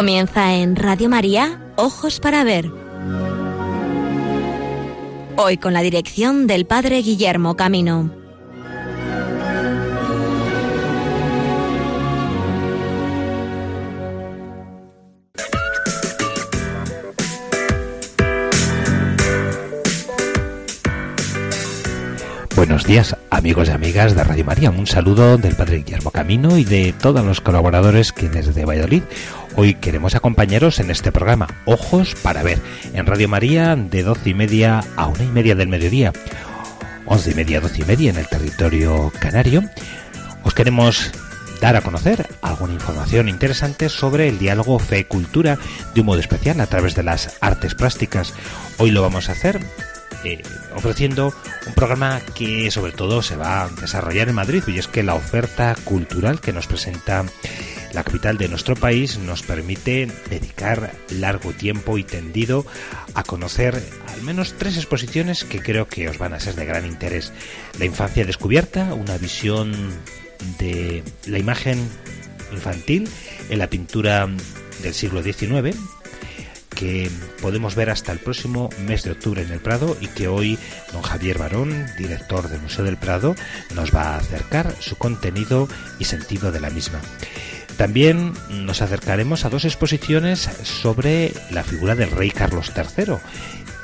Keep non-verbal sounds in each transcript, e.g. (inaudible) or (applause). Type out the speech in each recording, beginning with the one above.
Comienza en Radio María, Ojos para Ver. Hoy con la dirección del Padre Guillermo Camino. Buenos días amigos y amigas de Radio María. Un saludo del Padre Guillermo Camino y de todos los colaboradores que desde Valladolid hoy queremos acompañaros en este programa Ojos para Ver en Radio María de doce y media a una y media del mediodía, once y media, doce y media en el territorio canario. Os queremos dar a conocer alguna información interesante sobre el diálogo fe-cultura de un modo especial a través de las artes plásticas. Hoy lo vamos a hacer eh, ofreciendo un programa que sobre todo se va a desarrollar en Madrid y es que la oferta cultural que nos presenta la capital de nuestro país nos permite dedicar largo tiempo y tendido a conocer al menos tres exposiciones que creo que os van a ser de gran interés. La infancia descubierta, una visión de la imagen infantil en la pintura del siglo XIX, que podemos ver hasta el próximo mes de octubre en el Prado y que hoy don Javier Barón, director del Museo del Prado, nos va a acercar su contenido y sentido de la misma. También nos acercaremos a dos exposiciones sobre la figura del rey Carlos III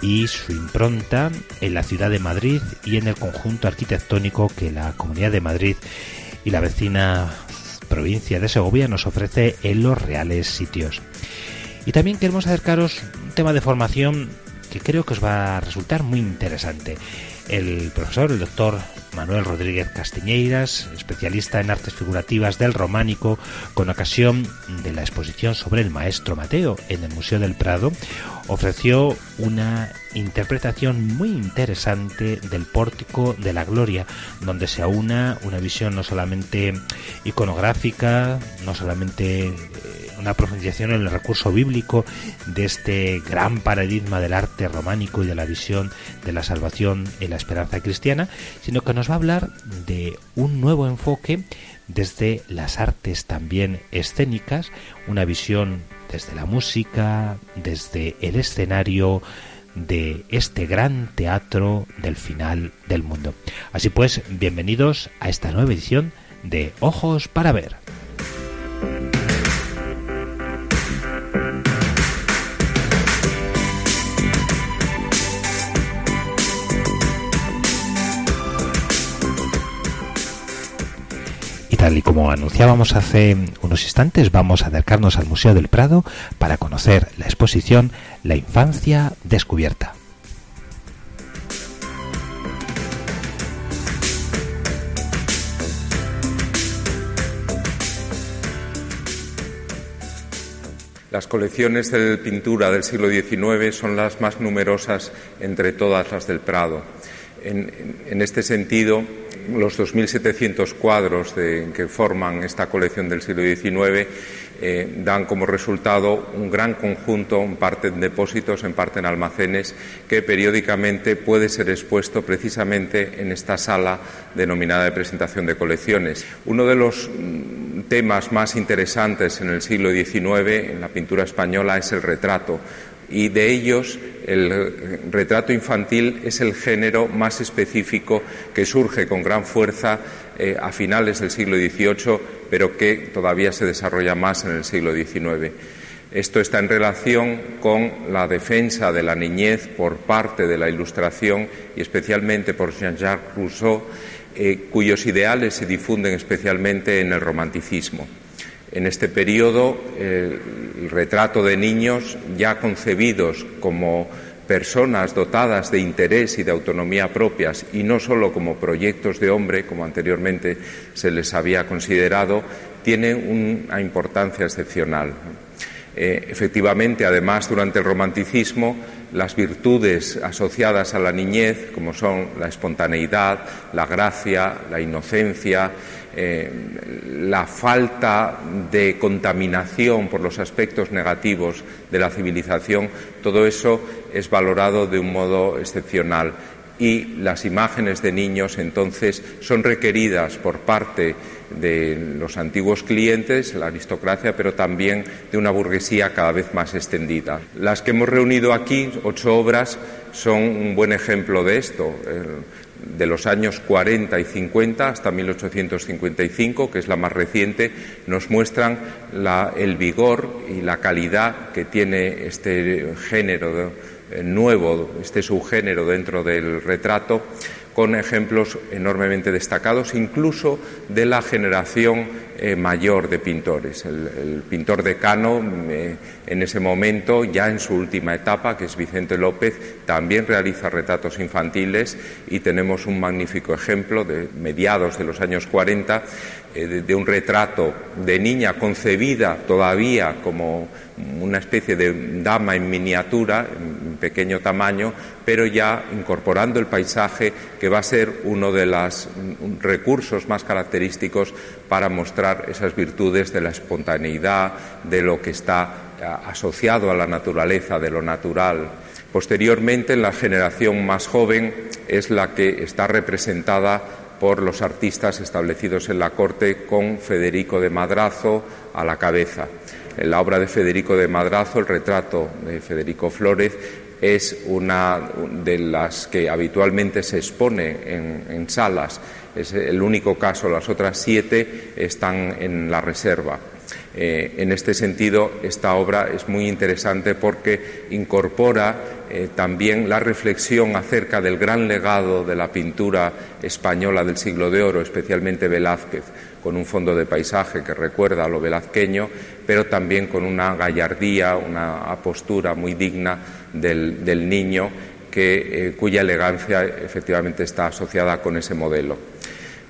y su impronta en la ciudad de Madrid y en el conjunto arquitectónico que la Comunidad de Madrid y la vecina provincia de Segovia nos ofrece en los reales sitios. Y también queremos acercaros un tema de formación que creo que os va a resultar muy interesante. El profesor, el doctor Manuel Rodríguez Castiñeiras, especialista en artes figurativas del románico, con ocasión de la exposición sobre el maestro Mateo en el Museo del Prado, ofreció una interpretación muy interesante del pórtico de la gloria, donde se aúna una visión no solamente iconográfica, no solamente eh, una profundización en el recurso bíblico de este gran paradigma del arte románico y de la visión de la salvación en la esperanza cristiana, sino que nos va a hablar de un nuevo enfoque desde las artes también escénicas, una visión desde la música, desde el escenario, de este gran teatro del final del mundo. Así pues, bienvenidos a esta nueva edición de Ojos para Ver. Y como anunciábamos hace unos instantes, vamos a acercarnos al Museo del Prado para conocer la exposición La infancia descubierta. Las colecciones de pintura del siglo XIX son las más numerosas entre todas las del Prado. En, este sentido, los 2.700 cuadros que forman esta colección del siglo XIX eh, dan como resultado un gran conjunto, en parte en depósitos, en parte en almacenes, que periódicamente puede ser expuesto precisamente en esta sala denominada de presentación de colecciones. Uno de los mm, temas más interesantes en el siglo XIX en la pintura española es el retrato y de ellos el retrato infantil es el género más específico que surge con gran fuerza eh, a finales del siglo XVIII, pero que todavía se desarrolla más en el siglo XIX. Esto está en relación con la defensa de la niñez por parte de la Ilustración y especialmente por Jean-Jacques Rousseau, eh, cuyos ideales se difunden especialmente en el romanticismo. En este periodo, el retrato de niños ya concebidos como personas dotadas de interés y de autonomía propias y no solo como proyectos de hombre, como anteriormente se les había considerado, tiene una importancia excepcional. Eh, efectivamente, además, durante el romanticismo, las virtudes asociadas a la niñez, como son la espontaneidad, la gracia, la inocencia, eh, la falta de contaminación por los aspectos negativos de la civilización, todo eso es valorado de un modo excepcional y las imágenes de niños entonces son requeridas por parte de los antiguos clientes, la aristocracia, pero también de una burguesía cada vez más extendida. Las que hemos reunido aquí, ocho obras, son un buen ejemplo de esto. De los años 40 y 50 hasta 1855, que es la más reciente, nos muestran el vigor y la calidad que tiene este género eh, nuevo, este subgénero dentro del retrato con ejemplos enormemente destacados, incluso de la generación eh, mayor de pintores. El, pintor decano, eh, en ese momento, ya en su última etapa, que es Vicente López, también realiza retratos infantiles y tenemos un magnífico ejemplo de mediados de los años 40 eh, de, un retrato de niña concebida todavía como una especie de dama en miniatura, en pequeño tamaño, pero ya incorporando el paisaje, que va a ser uno de los recursos más característicos para mostrar esas virtudes de la espontaneidad, de lo que está asociado a la naturaleza, de lo natural. Posteriormente, la generación más joven es la que está representada por los artistas establecidos en la corte con Federico de Madrazo a la cabeza. En la obra de Federico de Madrazo, el retrato de Federico Flórez, es una de las que habitualmente se expone en, salas. Es el único caso, las otras siete están en la reserva. Eh, en este sentido, esta obra es muy interesante porque incorpora eh, también la reflexión acerca del gran legado de la pintura española del siglo de oro, especialmente Velázquez, con un fondo de paisaje que recuerda a lo velazqueño, pero también con una gallardía, una postura muy digna del, niño que, eh, cuya elegancia efectivamente está asociada con ese modelo.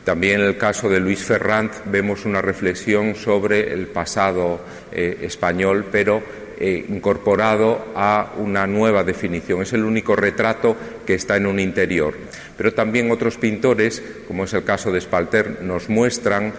También en el caso de Luis Ferrand vemos una reflexión sobre el pasado eh, español, pero eh, incorporado a una nueva definición. Es el único retrato que está en un interior. Pero también otros pintores, como es el caso de Spalter, nos muestran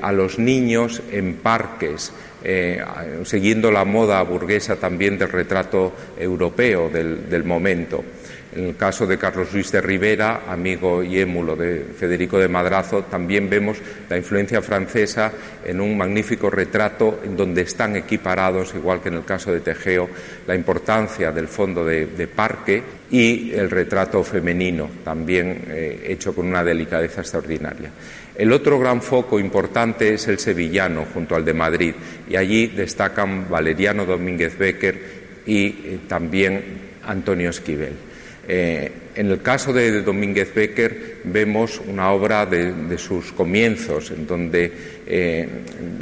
a los niños en parques, eh, siguiendo la moda burguesa también del retrato europeo del, momento. En el caso de Carlos Luis de Rivera, amigo y émulo de Federico de Madrazo, también vemos la influencia francesa en un magnífico retrato en donde están equiparados, igual que en el caso de Tejeo, la importancia del fondo de, parque y el retrato femenino, también eh, hecho con una delicadeza extraordinaria. El otro gran foco importante es el sevillano, junto al de Madrid, y allí destacan Valeriano Domínguez Becker y eh, también Antonio Esquivel. Eh, en el caso de Domínguez Becker vemos una obra de, sus comienzos, en donde, eh,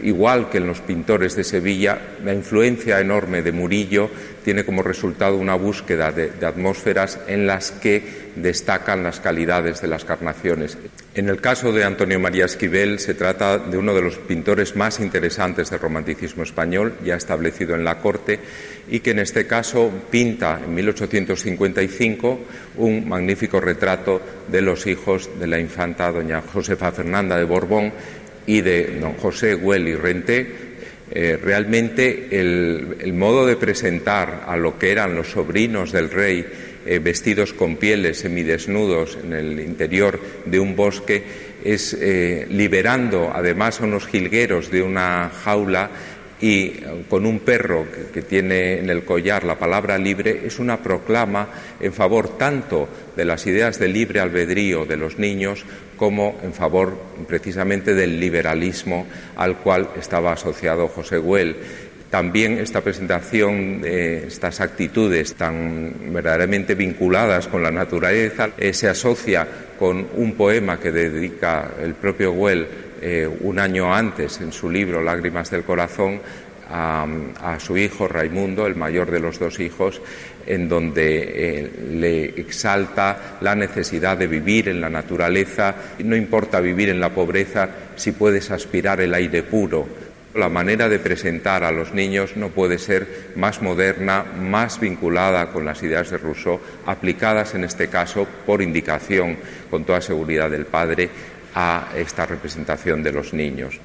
igual que en los pintores de Sevilla, la influencia enorme de Murillo tiene como resultado una búsqueda de, atmósferas en las que destacan las calidades de las carnaciones. En el caso de Antonio María Esquivel se trata de uno de los pintores más interesantes del romanticismo español, ya establecido en la corte, y que en este caso pinta en 1855 un magnífico retrato de los hijos de la infanta doña Josefa Fernanda de Borbón y de don José Güell y Renté, eh, realmente el, modo de presentar a lo que eran los sobrinos del rey eh, vestidos con pieles semidesnudos en el interior de un bosque es eh, liberando además a unos jilgueros de una jaula y con un perro que, tiene en el collar la palabra libre es una proclama en favor tanto de las ideas de libre albedrío de los niños como en favor precisamente del liberalismo al cual estaba asociado José Güell. También esta presentación de estas actitudes tan verdaderamente vinculadas con la naturaleza eh, se asocia con un poema que dedica el propio Güell eh, un año antes en su libro Lágrimas del Corazón a, su hijo Raimundo, el mayor de los dos hijos, en donde eh, le exalta la necesidad de vivir en la naturaleza. No importa vivir en la pobreza si puedes aspirar el aire puro. La manera de presentar a los niños no puede ser más moderna, más vinculada con las ideas de Rousseau, aplicadas en este caso por indicación, con toda seguridad del padre, a esta representación de los niños.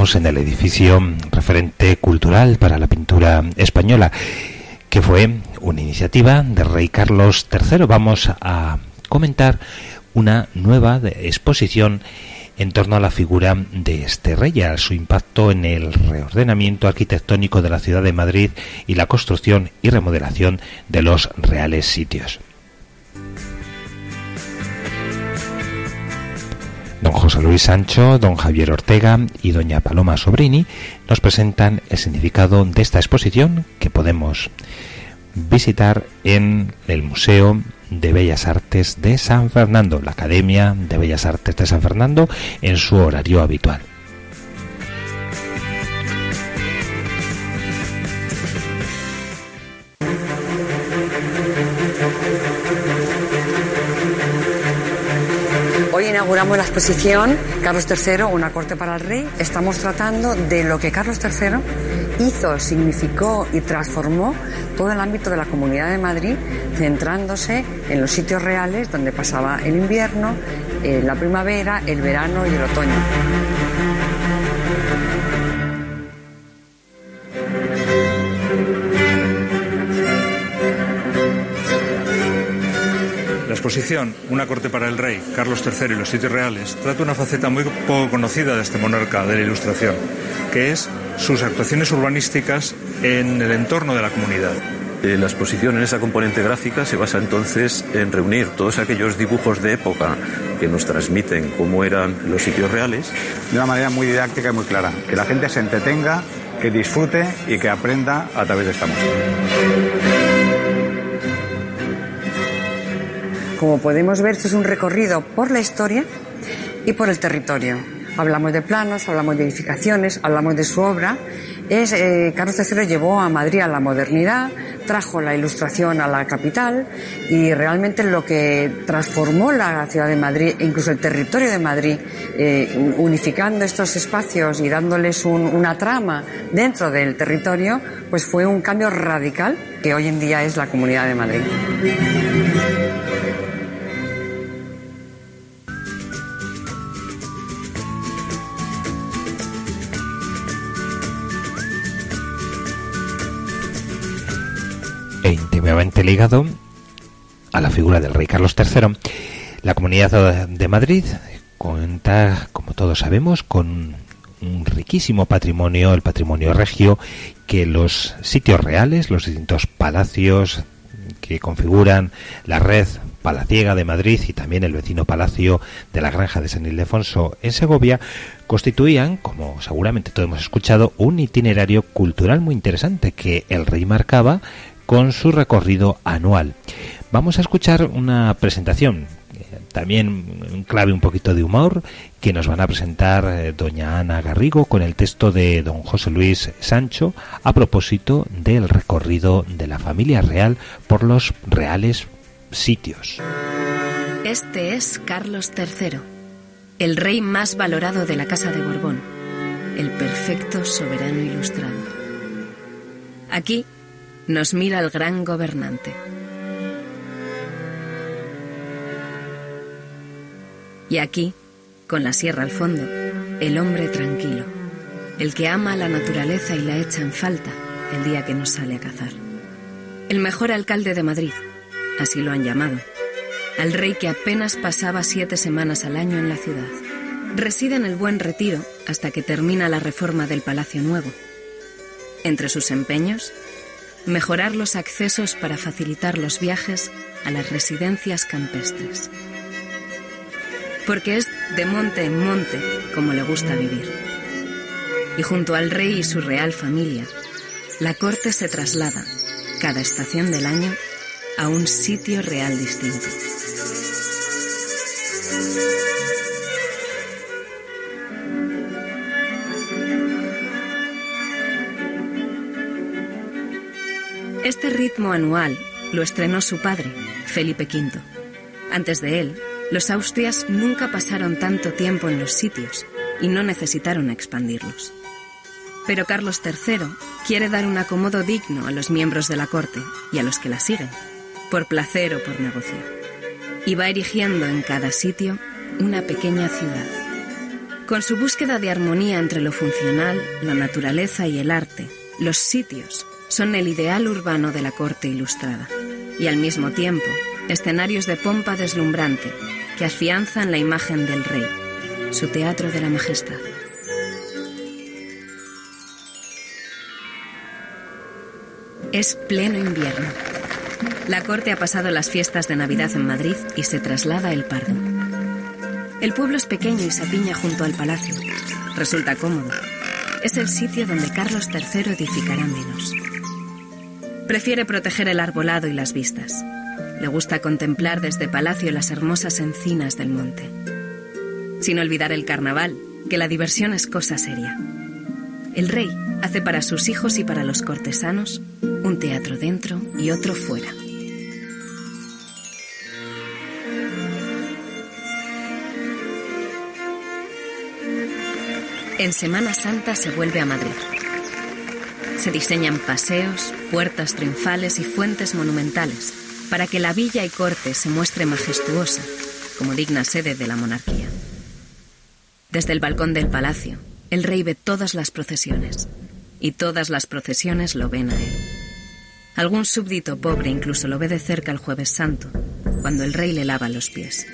Estamos en el edificio referente cultural para la pintura española, que fue una iniciativa del rey Carlos III. Vamos a comentar una nueva exposición en torno a la figura de este rey a su impacto en el reordenamiento arquitectónico de la ciudad de Madrid y la construcción y remodelación de los reales sitios. José Luis Sancho, don Javier Ortega y doña Paloma Sobrini nos presentan el significado de esta exposición que podemos visitar en el Museo de Bellas Artes de San Fernando, la Academia de Bellas Artes de San Fernando, en su horario habitual. Inauguramos la exposición Carlos III, una corte para el rey. Estamos tratando de lo que Carlos III hizo, significó y transformó todo el ámbito de la Comunidad de Madrid, centrándose en los sitios reales donde pasaba el invierno, eh, la primavera, el verano y el otoño. Exposición Una corte para el rey, Carlos III y los sitios reales trata una faceta muy poco conocida de este monarca de la Ilustración, que es sus actuaciones urbanísticas en el entorno de la comunidad. Eh, la exposición en esa componente gráfica se basa entonces en reunir todos aquellos dibujos de época que nos transmiten cómo eran los sitios reales. De una manera muy didáctica y muy clara. Que la gente se entretenga, que disfrute y que aprenda a través de esta música. Como podemos ver, esto es un recorrido por la historia y por el territorio. Hablamos de planos, hablamos de edificaciones, hablamos de su obra. Eh, Carlos III llevó a Madrid a la modernidad, trajo la ilustración a la capital y realmente lo que transformó la ciudad de Madrid, incluso el territorio de Madrid, eh, unificando estos espacios y dándoles una trama dentro del territorio, pues fue un cambio radical que hoy en día es la Comunidad de Madrid. Ligado a la figura del rey Carlos III. La Comunidad de Madrid cuenta, como todos sabemos, con un riquísimo patrimonio, el patrimonio regio, que los sitios reales, los distintos palacios que configuran la red palaciega de Madrid y también el vecino palacio de la granja de San Ildefonso en Segovia, constituían, como seguramente todos hemos escuchado, un itinerario cultural muy interesante que el rey marcaba con su recorrido anual. Vamos a escuchar una presentación, eh, también clave un poquito de humor, que nos van a presentar eh, doña Ana Garrigo con el texto de don José Luis Sancho a propósito del recorrido de la familia real por los reales sitios. Este es Carlos III, el rey más valorado de la Casa de Borbón, el perfecto soberano ilustrado. Aquí nos mira el gran gobernante. Y aquí, con la sierra al fondo, el hombre tranquilo, el que ama la naturaleza y la echa en falta el día que nos sale a cazar. El mejor alcalde de Madrid, así lo han llamado, al rey que apenas pasaba siete semanas al año en la ciudad. Reside en el Buen Retiro hasta que termina la reforma del Palacio Nuevo. Entre sus empeños, mejorar los accesos para facilitar los viajes a las residencias campestres. Porque es de monte en monte como le gusta vivir. Y junto al rey y su real familia, la corte se traslada, cada estación del año, a un sitio real distinto. Este ritmo anual lo estrenó su padre, Felipe V. Antes de él, los Austrias nunca pasaron tanto tiempo en los sitios y no necesitaron expandirlos. Pero Carlos III quiere dar un acomodo digno a los miembros de la corte y a los que la siguen, por placer o por negocio. Y va erigiendo en cada sitio una pequeña ciudad, Con su búsqueda de armonía entre lo funcional, la naturaleza y el arte, los sitios son el ideal urbano de la corte ilustrada y al mismo tiempo escenarios de pompa deslumbrante que afianzan la imagen del rey, su teatro de la majestad. Es pleno invierno. La corte ha pasado las fiestas de Navidad en Madrid y se traslada El Pardo. El pueblo es pequeño y se apiña junto al palacio. Resulta cómodo. Es el sitio donde Carlos III edificará menos. Prefiere proteger el arbolado y las vistas. Le gusta contemplar desde palacio las hermosas encinas del monte. Sin olvidar el carnaval, que la diversión es cosa seria. El rey hace para sus hijos y para los cortesanos un teatro dentro y otro fuera. En Semana Santa se vuelve a Madrid. Se diseñan paseos, puertas triunfales y fuentes monumentales para que la villa y corte se muestre majestuosa, como digna sede de la monarquía. Desde el balcón del palacio, el rey ve todas las procesiones, y todas las procesiones lo ven a él. Algún súbdito pobre incluso lo ve de cerca el jueves santo, cuando el rey le lava los pies.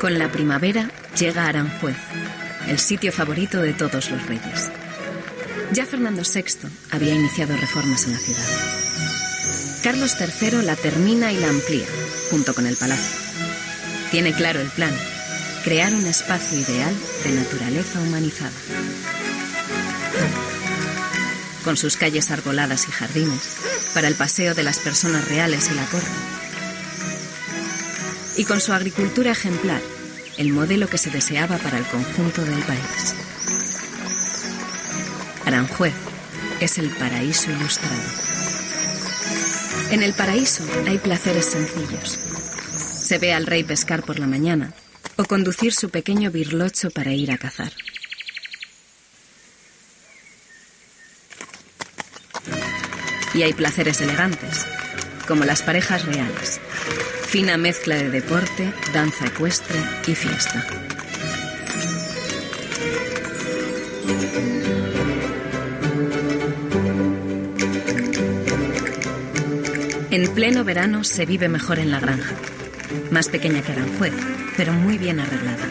Con la primavera llega Aranjuez, el sitio favorito de todos los reyes. Ya Fernando VI había iniciado reformas en la ciudad. Carlos III la termina y la amplía, junto con el palacio. Tiene claro el plan, crear un espacio ideal de naturaleza humanizada. Con sus calles arboladas y jardines, para el paseo de las personas reales y la corte. Y con su agricultura ejemplar, el modelo que se deseaba para el conjunto del país. Aranjuez es el paraíso ilustrado. En el paraíso hay placeres sencillos. Se ve al rey pescar por la mañana o conducir su pequeño birlocho para ir a cazar. Y hay placeres elegantes, como las parejas reales. Fina mezcla de deporte, danza ecuestre y fiesta. En pleno verano se vive mejor en la granja, más pequeña que Aranjuez, pero muy bien arreglada.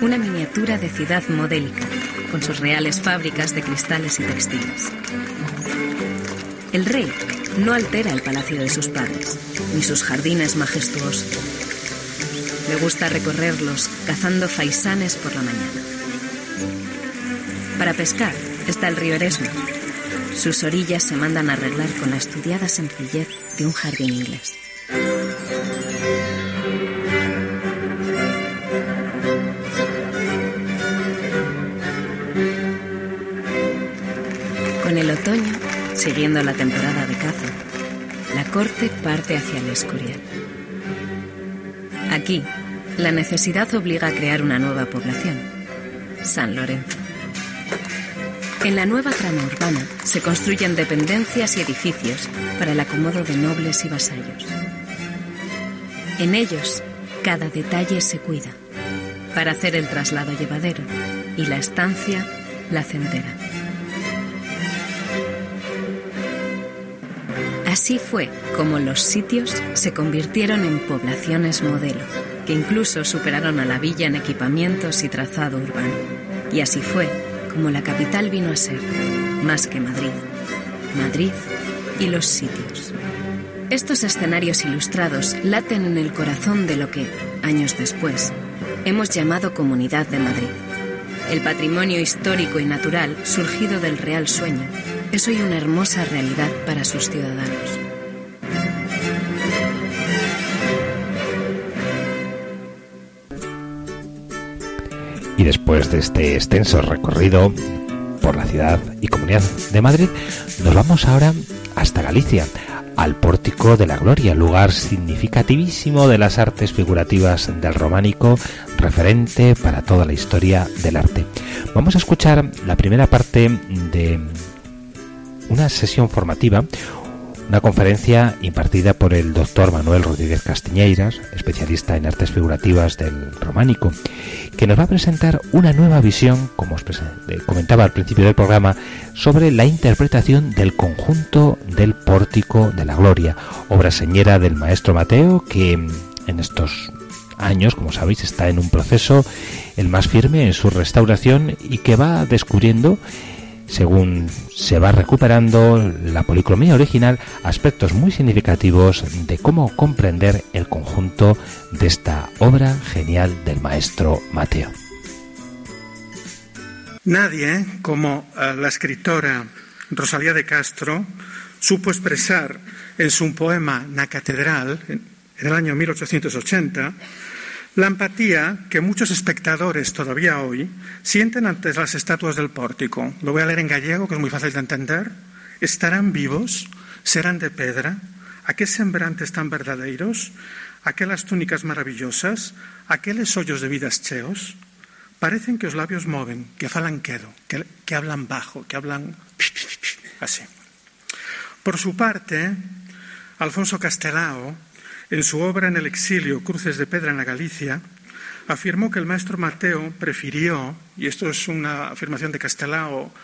Una miniatura de ciudad modélica, con sus reales fábricas de cristales y textiles. El rey no altera el palacio de sus padres, ni sus jardines majestuosos. Le gusta recorrerlos cazando faisanes por la mañana. Para pescar está el río Eresma. Sus orillas se mandan a arreglar con la estudiada sencillez de un jardín inglés. Con el otoño, siguiendo la temporada de caza, corte parte hacia el Escorial. Aquí, la necesidad obliga a crear una nueva población, San Lorenzo. En la nueva trama urbana se construyen dependencias y edificios para el acomodo de nobles y vasallos. En ellos, cada detalle se cuida para hacer el traslado llevadero y la estancia placentera. Así fue como los sitios se convirtieron en poblaciones modelo, que incluso superaron a la villa en equipamientos y trazado urbano. Y así fue como la capital vino a ser, más que Madrid, Madrid y los sitios. Estos escenarios ilustrados laten en el corazón de lo que, años después, hemos llamado Comunidad de Madrid. El patrimonio histórico y natural surgido del real sueño es hoy una hermosa realidad para sus ciudadanos. Y después de este extenso recorrido por la ciudad y comunidad de Madrid, nos vamos ahora hasta Galicia, al Pórtico de la Gloria, lugar significativísimo de las artes figurativas del románico, referente para toda la historia del arte. Vamos a escuchar la primera parte de una sesión formativa, una conferencia impartida por el doctor Manuel Rodríguez Castiñeiras, especialista en artes figurativas del románico, que nos va a presentar una nueva visión, como os comentaba al principio del programa, sobre la interpretación del conjunto del Pórtico de la Gloria, obra señera del maestro Mateo, que en estos años, como sabéis, está en un proceso el más firme en su restauración y que va descubriendo según se va recuperando la policromía original, aspectos muy significativos de cómo comprender el conjunto de esta obra genial del maestro Mateo. Nadie, como eh, la escritora Rosalía de Castro, supo expresar en su poema Na Catedral, en el año 1880, la empatía que muchos espectadores todavía hoy sienten ante las estatuas del pórtico. Lo voy a leer en gallego, que es muy fácil de entender. ¿Estarán vivos? ¿Serán de pedra? ¿A qué sembrantes tan verdaderos? ¿Aquelas túnicas maravillosas? ¿Aqueles hoyos de vidas cheos? Parecen que os labios moven, que falan quedo, que, que hablan bajo, que hablan así. Por su parte, Alfonso Castelao en su obra En el exilio, Cruces de Pedra en la Galicia, afirmó que el maestro Mateo prefirió, y esto es una afirmación de Castelao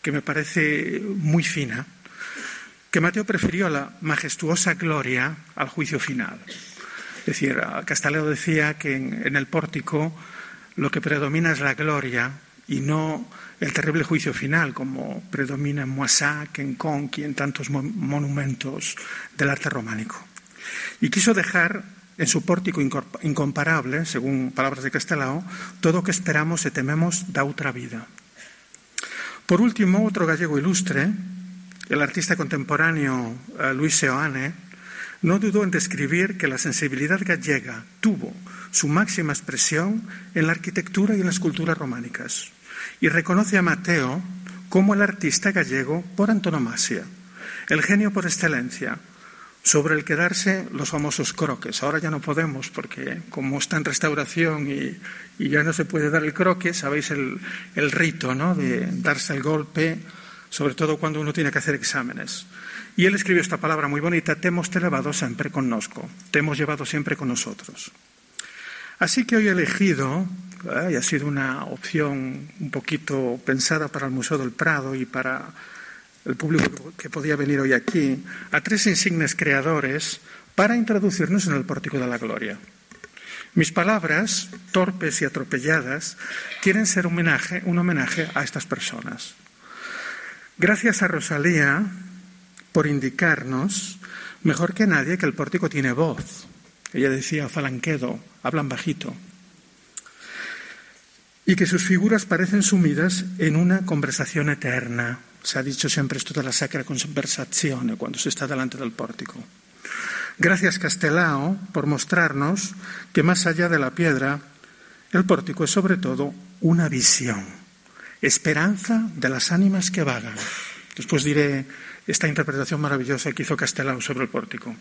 que me parece muy fina, que Mateo prefirió la majestuosa gloria al juicio final. Es decir, Castelao decía que en, el pórtico lo que predomina es la gloria y no el terrible juicio final, como predomina en Moissac, en Conqui, en tantos monumentos del arte románico. Y quiso dejar en su pórtico incomparable, según palabras de Castelao, todo lo que esperamos y tememos da otra vida. Por último, otro gallego ilustre, el artista contemporáneo eh, Luis Seoane, no dudó en describir que la sensibilidad gallega tuvo su máxima expresión en la arquitectura y en las esculturas románicas, y reconoce a Mateo como el artista gallego por antonomasia, el genio por excelencia, sobre el quedarse los famosos croques. Ahora ya no podemos porque como está en restauración y, ya no se puede dar el croque, sabéis el, rito ¿no? de darse el golpe, sobre todo cuando uno tiene que hacer exámenes. Y él escribió esta palabra muy bonita, te hemos elevado siempre con nosco, te hemos llevado siempre con nosotros. Así que hoy he elegido, ¿eh? y ha sido una opción un poquito pensada para el Museo del Prado y para el público que podía venir hoy aquí, a tres insignes creadores para introducirnos en el pórtico de la gloria. Mis palabras, torpes y atropelladas, quieren ser un homenaje, un homenaje a estas personas. Gracias a Rosalía por indicarnos, mejor que nadie, que el pórtico tiene voz. Ella decía, falanquedo, hablan bajito. Y que sus figuras parecen sumidas en una conversación eterna, se ha dicho siempre esto de la sacra conversazione cuando se está delante del pórtico. Gracias Castelao por mostrarnos que más allá de la piedra, el pórtico es sobre todo una visión, esperanza de las ánimas que vagan. Después diré esta interpretación maravillosa que hizo Castelao sobre el pórtico.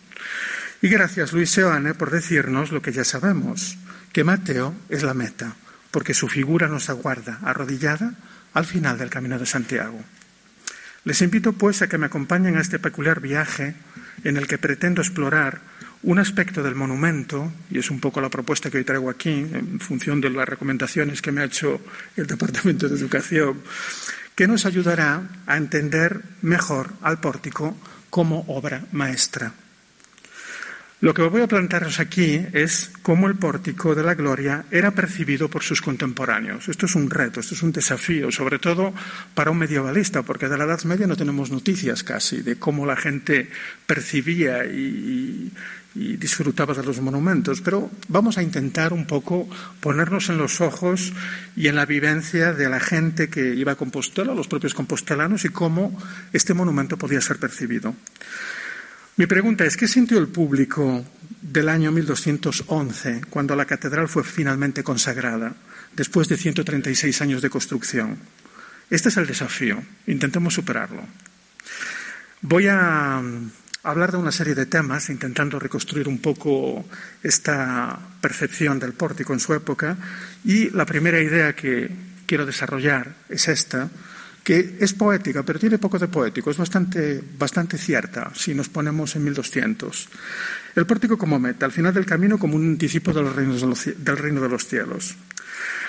Y gracias Luis Seoane por decirnos lo que ya sabemos, que Mateo es la meta, porque su figura nos aguarda arrodillada al final del camino de Santiago. Les invito, pues, a que me acompañen a este peculiar viaje en el que pretendo explorar un aspecto del monumento, y es un poco la propuesta que hoy traigo aquí, en función de las recomendaciones que me ha hecho el Departamento de Educación, que nos ayudará a entender mejor al pórtico como obra maestra. Lo que voy a plantearos aquí es cómo el pórtico de la gloria era percibido por sus contemporáneos. Esto es un reto, esto es un desafío, sobre todo para un medievalista, porque de la Edad Media no tenemos noticias casi de cómo la gente percibía y, disfrutaba de los monumentos. Pero vamos a intentar un poco ponernos en los ojos y en la vivencia de la gente que iba a Compostela, los propios compostelanos, y cómo este monumento podía ser percibido. Mi pregunta es, ¿qué sintió el público del año 1211, cuando la catedral fue finalmente consagrada, después de 136 años de construcción? Este es el desafío. Intentemos superarlo. Voy a mm, hablar de una serie de temas, intentando reconstruir un poco esta percepción del pórtico en su época. Y la primera idea que quiero desarrollar es esta, que es poética, pero tiene poco de poético, es bastante, bastante cierta si nos ponemos en 1200. El pórtico como meta, al final del camino como un anticipo del reino de los cielos.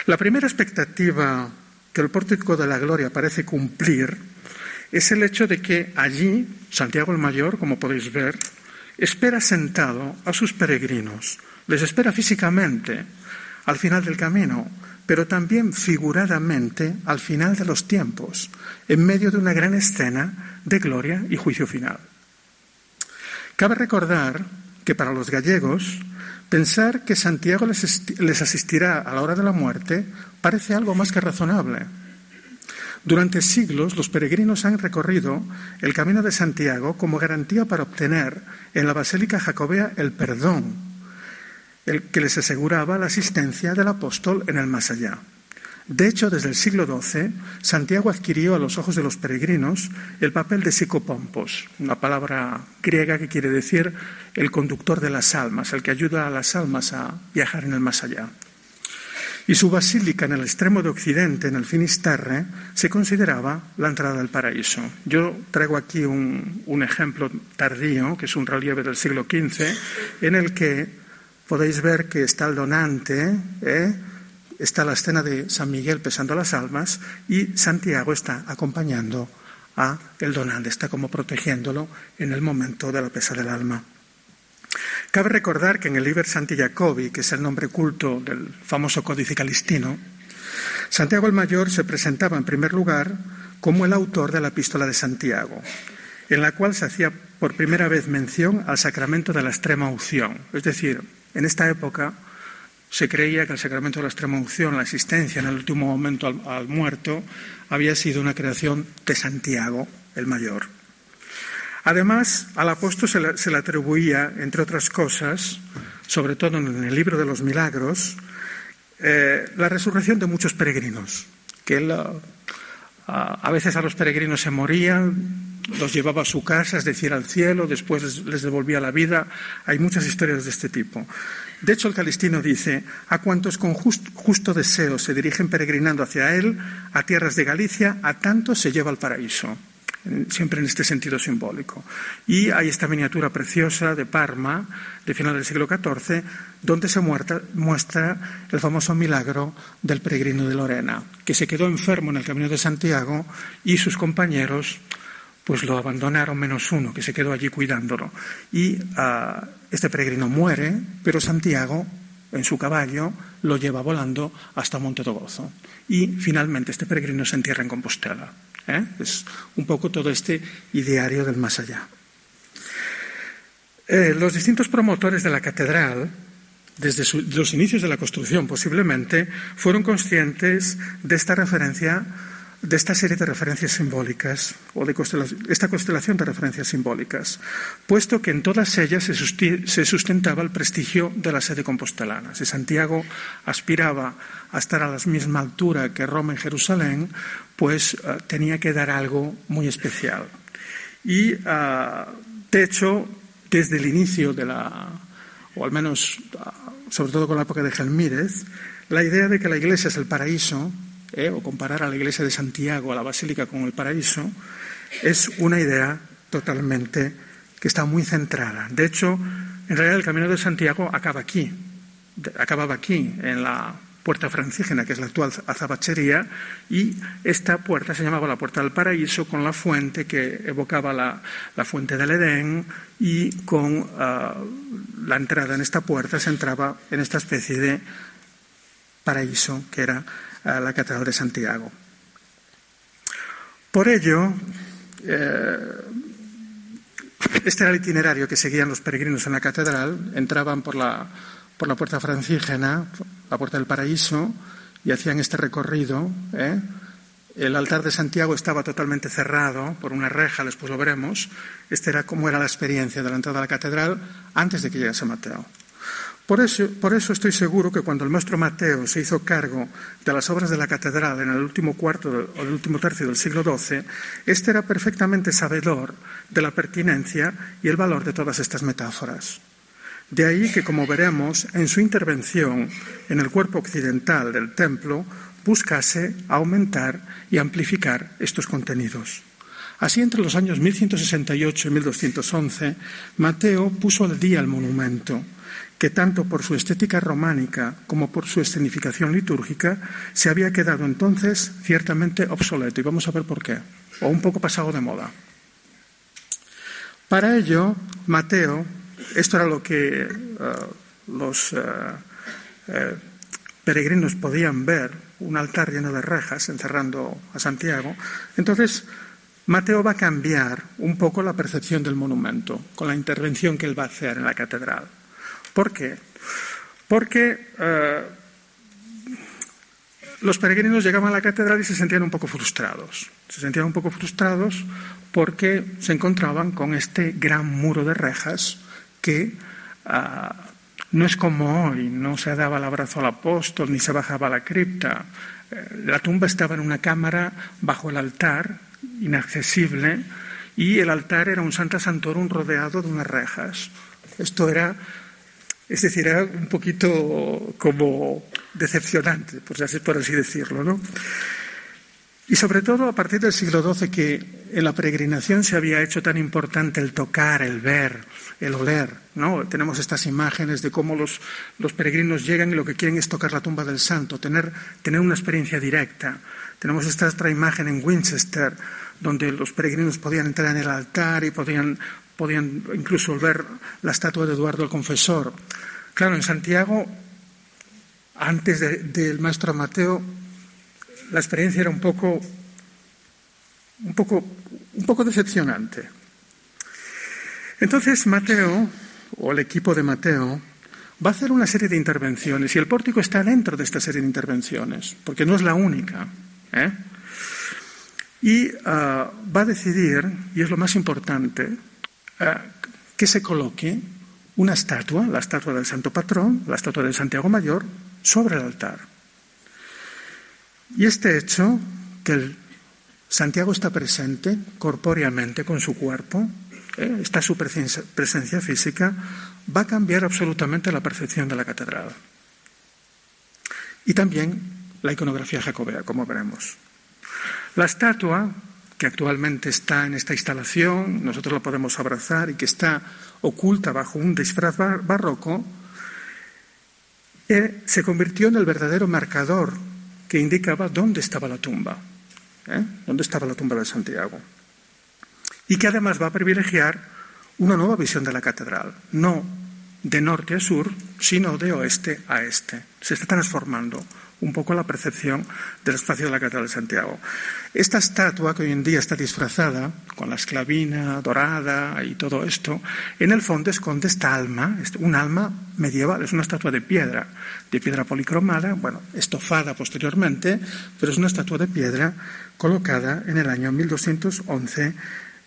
La primera expectativa que el pórtico de la gloria parece cumplir es el hecho de que allí, Santiago el Mayor, como podéis ver, espera sentado a sus peregrinos, les espera físicamente al final del camino, pero también figuradamente al final de los tiempos, en medio de una gran escena de gloria y juicio final. Cabe recordar que para los gallegos, pensar que Santiago les, asistirá a la hora de la muerte parece algo más que razonable. Durante siglos los peregrinos han recorrido el camino de Santiago como garantía para obtener en la Basílica Jacobea el perdón, el que les aseguraba la asistencia del apóstol en el más allá. De hecho, desde el siglo XII, Santiago adquirió a los ojos de los peregrinos el papel de psicopompos, una palabra griega que quiere decir el conductor de las almas, el que ayuda a las almas a viajar en el más allá. Y su basílica en el extremo de occidente, en el Finisterre, se consideraba la entrada del paraíso. Yo traigo aquí un, un ejemplo tardío, que es un relieve del siglo XV, en el que podéis ver que está el donante, ¿eh? está la escena de San Miguel pesando las almas y Santiago está acompañando a el donante, está como protegiéndolo en el momento de la pesa del alma. Cabe recordar que en el Liber Santi Jacobi, que es el nombre culto del famoso Códice Calistino, Santiago el Mayor se presentaba en primer lugar como el autor de la epístola de Santiago, en la cual se hacía por primera vez mención al sacramento de la extrema unción. Es decir, en esta época se creía que el sacramento de la extrema unción, la existencia en el último momento al, muerto, había sido una creación de Santiago el Mayor. Además, al apóstol se le, atribuía, entre otras cosas, sobre todo en el libro de los milagros, eh, la resurrección de muchos peregrinos, que él, a veces a los peregrinos se morían, los llevaba a su casa, es decir, al cielo, después les devolvía la vida. Hay muchas historias de este tipo. De hecho, el Calistino dice, a cuantos con justo deseo se dirigen peregrinando hacia él, a tierras de Galicia, a tantos se lleva al paraíso siempre en este sentido simbólico. Y hay esta miniatura preciosa de Parma, de final del siglo XIV, donde se muestra el famoso milagro del peregrino de Lorena, que se quedó enfermo en el camino de Santiago y sus compañeros pues lo abandonaron menos uno, que se quedó allí cuidándolo. Y ah, este peregrino muere, pero Santiago, en su caballo, lo lleva volando hasta Monte Gozo. Y finalmente este peregrino se entierra en Compostela. ¿Eh? Es un poco todo este ideario del más allá. Eh, los distintos promotores de la catedral, desde los inicios de la construcción posiblemente, fueron conscientes de esta referencia de esta serie de referencias simbólicas, o de esta constelación de referencias simbólicas, puesto que en todas ellas se sustentaba el prestigio de la sede compostelana. Si Santiago aspiraba a estar a la misma altura que Roma y Jerusalén, pues eh, tenía que dar algo muy especial. Y, ah, de hecho, desde el inicio de la, o al menos, ah, sobre todo con la época de Gelmírez, la idea de que la iglesia es el paraíso ¿eh? o comparar a la iglesia de Santiago, a la basílica con el paraíso, es una idea totalmente que está muy centrada. De hecho, en realidad el camino de Santiago acaba aquí, acababa aquí, en la puerta francígena, que es la actual azabachería, y esta puerta se llamaba la puerta del paraíso, con la fuente que evocaba la, fuente del Edén, y con ah, la entrada en esta puerta se entraba en esta especie de paraíso que era a la Catedral de Santiago. Por ello, eh, este era el itinerario que seguían los peregrinos en la catedral. Entraban por la, por la puerta francígena, la puerta del paraíso, y hacían este recorrido. ¿eh? El altar de Santiago estaba totalmente cerrado por una reja, después lo veremos. Esta era cómo era la experiencia de la entrada a la catedral antes de que llegase Mateo. Por eso, estoy seguro que cuando el maestro Mateo se hizo cargo de las obras de la catedral en el último cuarto o el último tercio del siglo XII, éste era perfectamente sabedor de la pertinencia y el valor de todas estas metáforas. De ahí que, como veremos, en su intervención en el cuerpo occidental del templo buscase aumentar y amplificar estos contenidos. Así, entre los años 1168 y 1211, Mateo puso al día el monumento, que tanto por su estética románica como por su escenificación litúrgica se había quedado entonces ciertamente obsoleto. Y vamos a ver por qué, o un poco pasado de moda. Para ello, Mateo, esto era lo que eh, los eh, eh, peregrinos podían ver, un altar lleno de rejas encerrando a Santiago, entonces Mateo va a cambiar un poco la percepción del monumento con la intervención que él va a hacer en la catedral. ¿Por qué? Porque los peregrinos llegaban a la catedral y se sentían un poco frustrados. Se sentían un poco frustrados porque se encontraban con este gran muro de rejas que ah, no es como hoy, no se daba el abrazo al apóstol ni se bajaba a la cripta. Eh, la tumba estaba en una cámara bajo el altar, inaccesible, y el altar era un Santa Santorum rodeado de unas rejas. Esto era es decir, era un poquito como decepcionante, por así, por así decirlo, ¿no? Y sobre todo a partir del siglo XII, que en la peregrinación se había hecho tan importante el tocar, el ver, el oler, ¿no? Tenemos estas imágenes de cómo los, los peregrinos llegan y lo que quieren es tocar la tumba del santo, tener, tener una experiencia directa. Tenemos esta otra imagen en Winchester, donde los peregrinos podían entrar en el altar y podían podían incluso ver la estatua de Eduardo el Confesor. Claro, en Santiago, antes del maestro Mateo, la experiencia era un poco, un poco, un poco decepcionante. Entonces Mateo, o el equipo de Mateo, va a hacer una serie de intervenciones y el pórtico está dentro de esta serie de intervenciones, porque no es la única. ¿eh? Y ah, va a decidir, y es lo más importante, eh, que se coloque una estatua, la estatua del Santo Patrón, la estatua de Santiago Mayor, sobre el altar. Y este hecho, que Santiago está presente corpóreamente con su cuerpo, eh, está su presencia, presencia física, va a cambiar absolutamente la percepción de la catedral. Y también la iconografía jacobea, como veremos. La estatua que actualmente está en esta instalación, nosotros la podemos abrazar y que está oculta bajo un disfraz barroco, eh, se convirtió en el verdadero marcador que indicaba dónde estaba la tumba, ¿eh? dónde estaba la tumba de Santiago. Y que además va a privilegiar una nueva visión de la catedral, no de norte a sur, sino de oeste a este. Se está transformando un poco la percepción del espacio de la Catedral de Santiago. Esta estatua, que hoy en día está disfrazada con la esclavina dorada y todo esto, en el fondo esconde esta alma, un alma medieval, es una estatua de piedra, de piedra policromada, bueno, estofada posteriormente, pero es una estatua de piedra colocada en el año 1211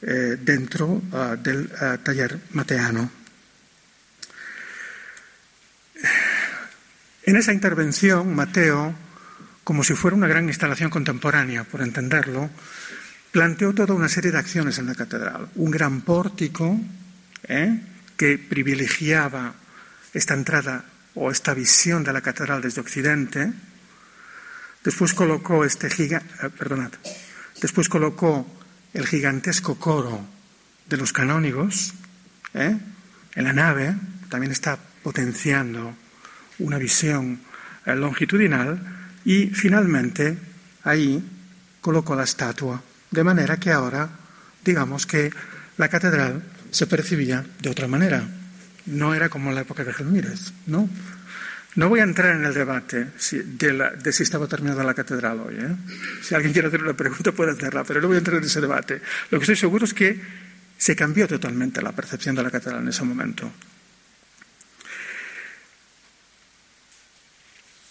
eh, dentro ah, del ah, taller mateano. En esa intervención, Mateo, como si fuera una gran instalación contemporánea, por entenderlo, planteó toda una serie de acciones en la catedral. Un gran pórtico ¿eh? que privilegiaba esta entrada o esta visión de la catedral desde Occidente. Después colocó este giga, eh, perdonad, después colocó el gigantesco coro de los canónigos ¿eh? en la nave. También está potenciando una visión eh, longitudinal y finalmente ahí colocó la estatua, de manera que ahora digamos que la catedral se percibía de otra manera. No era como en la época de Gelmírez, ¿no? No voy a entrar en el debate de, si estaba terminada la catedral hoy. ¿eh? Si alguien quiere hacer una pregunta puede hacerla, pero no voy a entrar en ese debate. Lo que estoy seguro es que se cambió totalmente la percepción de la catedral en ese momento.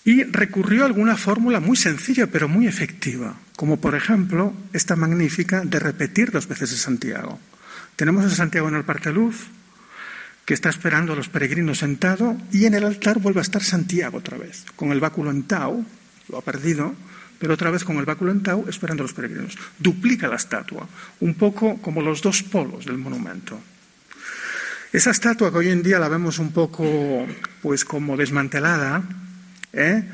Y recurrió a alguna fórmula muy sencilla pero muy efectiva, como por ejemplo esta magnífica de repetir dos veces a Santiago. Tenemos a Santiago en el Parteluz, que está esperando a los peregrinos sentado, y en el altar vuelve a estar Santiago otra vez, con el báculo en Tau, lo ha perdido, pero otra vez con el báculo en Tau esperando a los peregrinos. Duplica la estatua, un poco como los dos polos del monumento. Esa estatua que hoy en día la vemos un poco pues como desmantelada, ¿eh?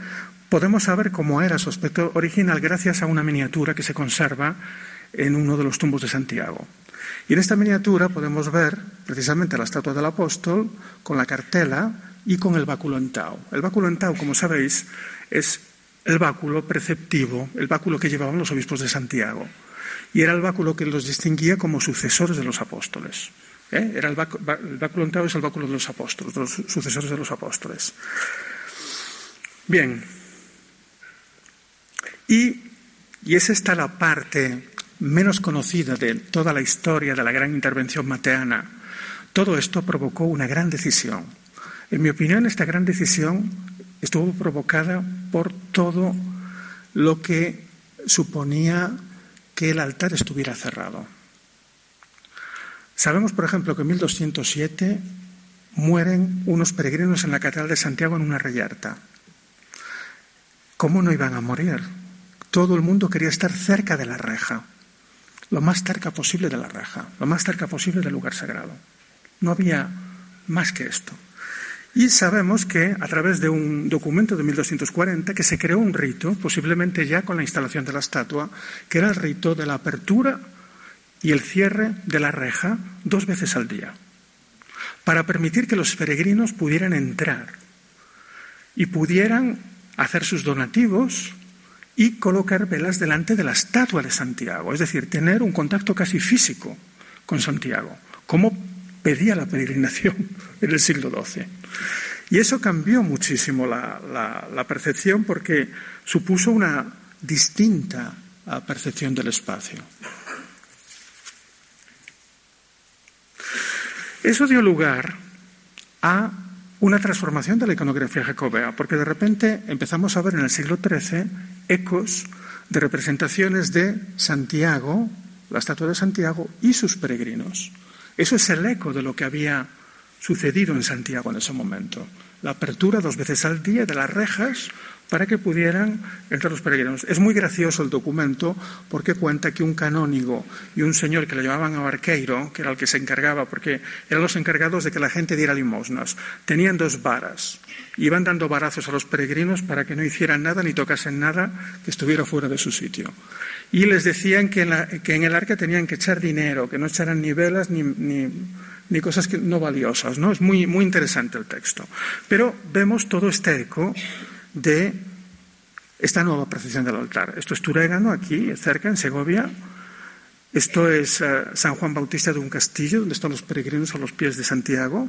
podemos saber cómo era su aspecto original gracias a una miniatura que se conserva en uno de los tumbos de Santiago. Y en esta miniatura podemos ver precisamente la estatua del apóstol con la cartela y con el báculo en tau. El báculo en tau, como sabéis, es el báculo preceptivo, el báculo que llevaban los obispos de Santiago. Y era el báculo que los distinguía como sucesores de los apóstoles. ¿Eh? Era el, báculo en tau es el báculo de los apóstoles, de los sucesores de los apóstoles. Bien. Y, es esta la parte menos conocida de toda la historia de la gran intervención mateana, todo esto provocó una gran decisión. En mi opinión, esta gran decisión estuvo provocada por todo lo que suponía que el altar estuviera cerrado. Sabemos, por ejemplo, que en 1207 mueren unos peregrinos en la Catedral de Santiago en una reyerta. ¿Cómo no iban a morir? Todo el mundo quería estar cerca de la reja lo más cerca posible de la reja, lo más cerca posible del lugar sagrado. No había más que esto. Y sabemos que a través de un documento de 1240 que se creó un rito, posiblemente ya con la instalación de la estatua, que era el rito de la apertura y el cierre de la reja dos veces al día, para permitir que los peregrinos pudieran entrar y pudieran hacer sus donativos y colocar velas delante de la estatua de Santiago, es decir, tener un contacto casi físico con Santiago, como pedía la peregrinación (laughs) en el siglo XII. Y eso cambió muchísimo la, percepción porque supuso una distinta ah, percepción del espacio. Eso dio lugar a una transformación de la iconografía jacobea, porque de repente empezamos a ver en el siglo XIII ecos de representaciones de Santiago, la estatua de Santiago y sus peregrinos. Eso es el eco de lo que había sucedido en Santiago en ese momento. La apertura dos veces al día de las rejas para que pudieran entrar los peregrinos. Es muy gracioso el documento porque cuenta que un canónigo y un señor que le llamaban a Barqueiro, que era el que se encargaba, porque eran los encargados de que la gente diera limosnas, tenían dos varas. Iban dando varazos a los peregrinos para que no hicieran nada ni tocasen nada que estuviera fuera de su sitio. Y les decían que en, el arca tenían que echar dinero, que no echaran ni velas ni, ni, cosas no valiosas. ¿no? Es muy, muy interesante el texto. Pero vemos todo este eco de esta nueva percepción del altar. Esto es Turégano, aquí, cerca, en Segovia. Esto es eh, San Juan Bautista de un castillo, donde están los peregrinos a los pies de Santiago.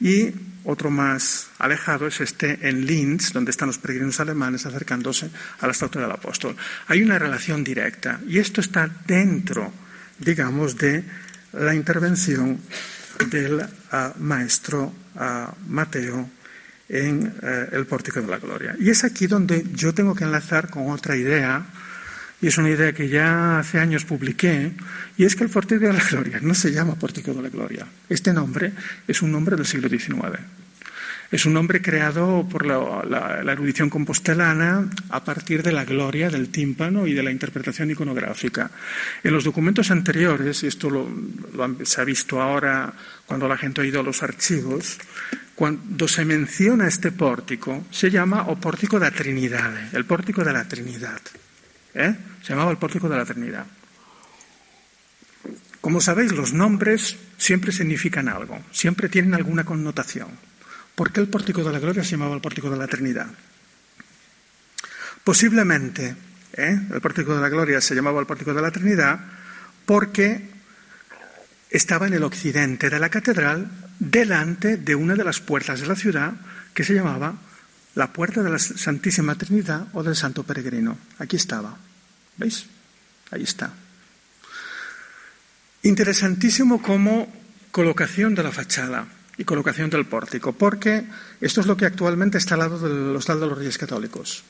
Y otro más alejado es este en Linz, donde están los peregrinos alemanes acercándose a la estatua del apóstol. Hay una relación directa y esto está dentro, digamos, de la intervención del ah, maestro ah, Mateo en eh, el pórtico de la gloria. Y es aquí donde yo tengo que enlazar con otra idea, y es una idea que ya hace años publiqué, y es que el pórtico de la gloria no se llama pórtico de la gloria. Este nombre es un nombre del siglo XIX. Es un nombre creado por la, erudición compostelana a partir de la gloria del tímpano y de la interpretación iconográfica. En los documentos anteriores, y esto se ha visto ahora cuando la gente ha ido a los archivos, cuando se menciona este pórtico, se llama o pórtico la Trinidad, el pórtico de la Trinidad. ¿eh? Se llamaba el pórtico de la Trinidad. Como sabéis, los nombres siempre significan algo, siempre tienen alguna connotación. ¿Por qué el pórtico de la gloria se llamaba el pórtico de la Trinidad? Posiblemente ¿eh? el pórtico de la gloria se llamaba el pórtico de la Trinidad porque estaba en el occidente de la catedral delante de una de las puertas de la ciudad que se llamaba la puerta de la Santísima Trinidad o del Santo Peregrino. Aquí estaba. ¿Veis? Ahí está. Interesantísimo como colocación de la fachada y colocación del pórtico, porque esto es lo que actualmente está al lado del Hostal de los Reyes Católicos,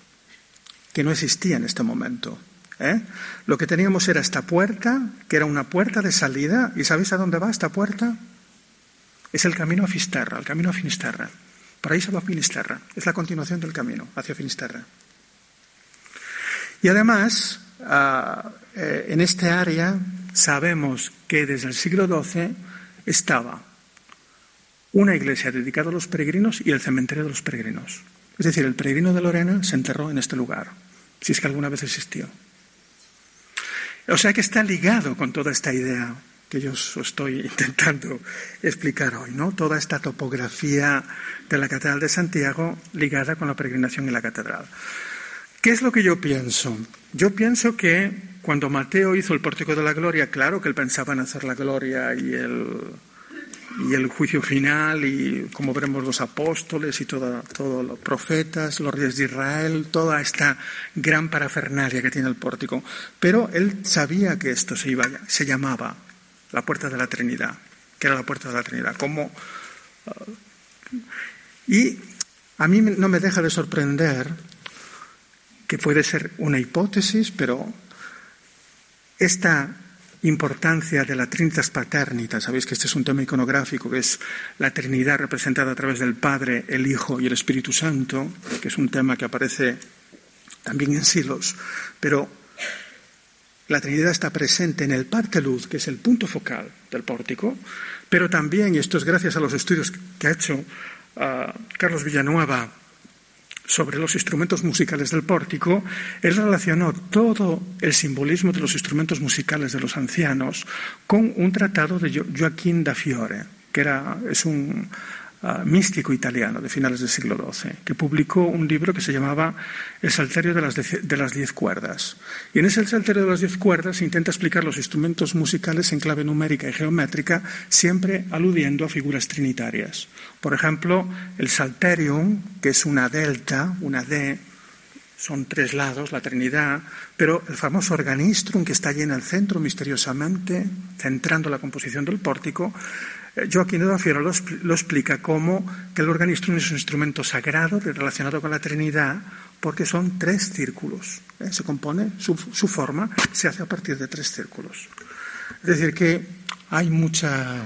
que no existía en este momento. ¿eh? Lo que teníamos era esta puerta, que era una puerta de salida, ¿y sabéis a dónde va esta puerta? Es el camino a Fisterra, el camino a Finisterra. Por ahí se va a Finisterra. Es la continuación del camino hacia Finisterra. Y además, ah, eh, en este área sabemos que desde el siglo XII estaba una iglesia dedicada a los peregrinos y el cementerio de los peregrinos. Es decir, el peregrino de Lorena se enterró en este lugar, si es que alguna vez existió. O sea que está ligado con toda esta idea que yo estoy (laughs) intentando explicar hoy, ¿no? Toda esta topografía de la Catedral de Santiago ligada con la peregrinación en la catedral. ¿Qué es lo que yo pienso? Yo pienso que cuando Mateo hizo el Pórtico de la Gloria, claro que él pensaba en hacer la gloria y el, y el juicio final y como veremos los apóstoles y todos los profetas, los reyes de Israel, toda esta gran parafernalia que tiene el pórtico. Pero él sabía que esto se, iba, se llamaba la puerta de la Trinidad, que era la puerta de la Trinidad. Como, uh, y a mí no me deja de sorprender que puede ser una hipótesis, pero esta importancia de la Trinitas Paternita, sabéis que este es un tema iconográfico, que es la Trinidad representada a través del Padre, el Hijo y el Espíritu Santo, que es un tema que aparece también en Silos, pero la Trinidad está presente en el parte luz, que es el punto focal del pórtico, pero también, y esto es gracias a los estudios que ha hecho uh, Carlos Villanueva sobre los instrumentos musicales del pórtico, él relacionó todo el simbolismo de los instrumentos musicales de los ancianos con un tratado de Joaquín da Fiore, que era, es un uh, místico italiano de finales del siglo XII, que publicó un libro que se llamaba El Salterio de las, de las Diez Cuerdas. Y en ese Salterio de las Diez Cuerdas intenta explicar los instrumentos musicales en clave numérica y geométrica, siempre aludiendo a figuras trinitarias. Por ejemplo, el Salterium, que es una delta, una D, son tres lados, la Trinidad, pero el famoso organistrum que está allí en el centro misteriosamente, centrando la composición del pórtico, Joaquín de Fiero lo, explica como que el organistrum es un instrumento sagrado relacionado con la Trinidad porque son tres círculos. ¿eh? Se compone, su, su, forma se hace a partir de tres círculos. Es decir, que hay mucha,